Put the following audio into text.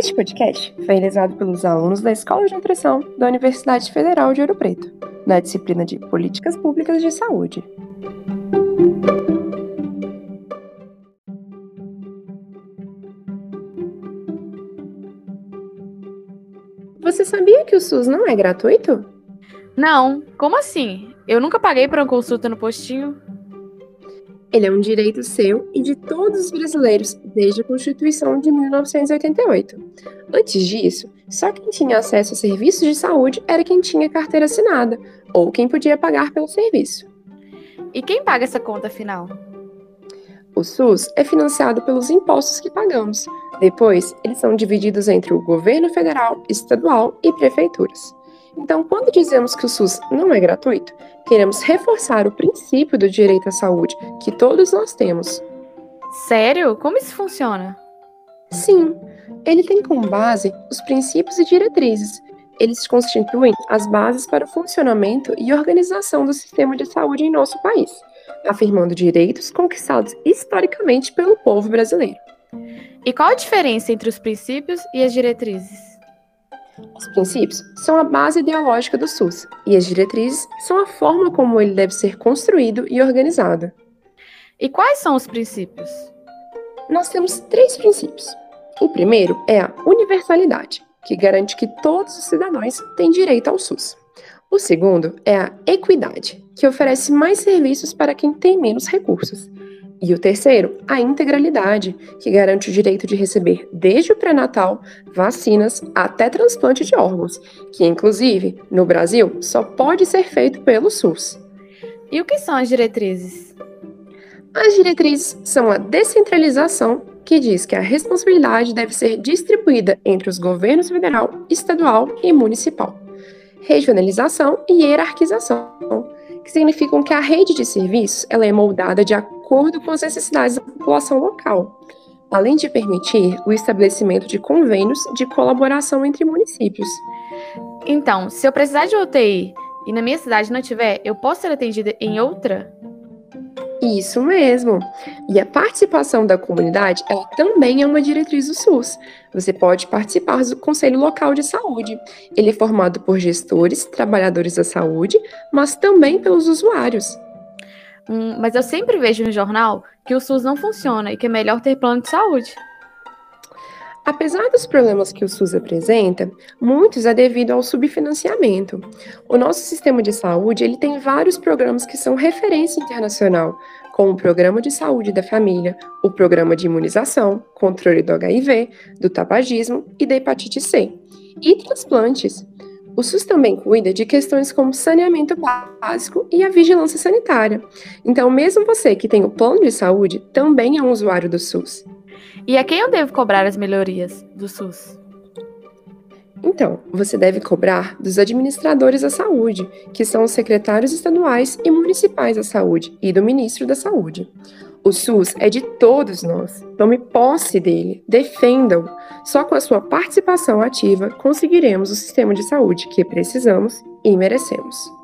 Este podcast foi realizado pelos alunos da Escola de Nutrição da Universidade Federal de Ouro Preto, na disciplina de Políticas Públicas de Saúde. Você sabia que o SUS não é gratuito? Não, como assim? Eu nunca paguei por uma consulta no postinho. Ele é um direito seu e de todos os brasileiros desde a Constituição de 1988. Antes disso, só quem tinha acesso a serviços de saúde era quem tinha carteira assinada ou quem podia pagar pelo serviço. E quem paga essa conta final? O SUS é financiado pelos impostos que pagamos. Depois, eles são divididos entre o governo federal, estadual e prefeituras. Então, quando dizemos que o SUS não é gratuito, queremos reforçar o princípio do direito à saúde que todos nós temos. Sério? Como isso funciona? Sim, ele tem como base os princípios e diretrizes. Eles constituem as bases para o funcionamento e organização do sistema de saúde em nosso país, afirmando direitos conquistados historicamente pelo povo brasileiro. E qual a diferença entre os princípios e as diretrizes? Os princípios são a base ideológica do SUS e as diretrizes são a forma como ele deve ser construído e organizado. E quais são os princípios? Nós temos três princípios. O primeiro é a universalidade, que garante que todos os cidadãos têm direito ao SUS. O segundo é a equidade, que oferece mais serviços para quem tem menos recursos. E o terceiro, a integralidade, que garante o direito de receber, desde o pré-natal, vacinas até transplante de órgãos, que, inclusive, no Brasil, só pode ser feito pelo SUS. E o que são as diretrizes? As diretrizes são a descentralização, que diz que a responsabilidade deve ser distribuída entre os governos federal, estadual e municipal. Regionalização e hierarquização, que significam que a rede de serviços ela é moldada de acordo com as necessidades da população local, além de permitir o estabelecimento de convênios de colaboração entre municípios. Então, se eu precisar de UTI e na minha cidade não tiver, eu posso ser atendida em outra? Isso mesmo. E a participação da comunidade, ela também é uma diretriz do SUS. Você pode participar do Conselho Local de Saúde. Ele é formado por gestores, trabalhadores da saúde, mas também pelos usuários. Hum, mas eu sempre vejo no jornal que o SUS não funciona e que é melhor ter plano de saúde. Apesar dos problemas que o SUS apresenta, muitos é devido ao subfinanciamento. O nosso sistema de saúde ele tem vários programas que são referência internacional, como o Programa de Saúde da Família, o Programa de Imunização, controle do HIV, do tabagismo e da hepatite C, e transplantes. O SUS também cuida de questões como saneamento básico e a vigilância sanitária. Então, mesmo você que tem o plano de saúde, também é um usuário do SUS. E a quem eu devo cobrar as melhorias do SUS? Então, você deve cobrar dos administradores da saúde, que são os secretários estaduais e municipais da saúde, e do ministro da saúde. O SUS é de todos nós. Tome posse dele, defenda-o. Só com a sua participação ativa conseguiremos o sistema de saúde que precisamos e merecemos.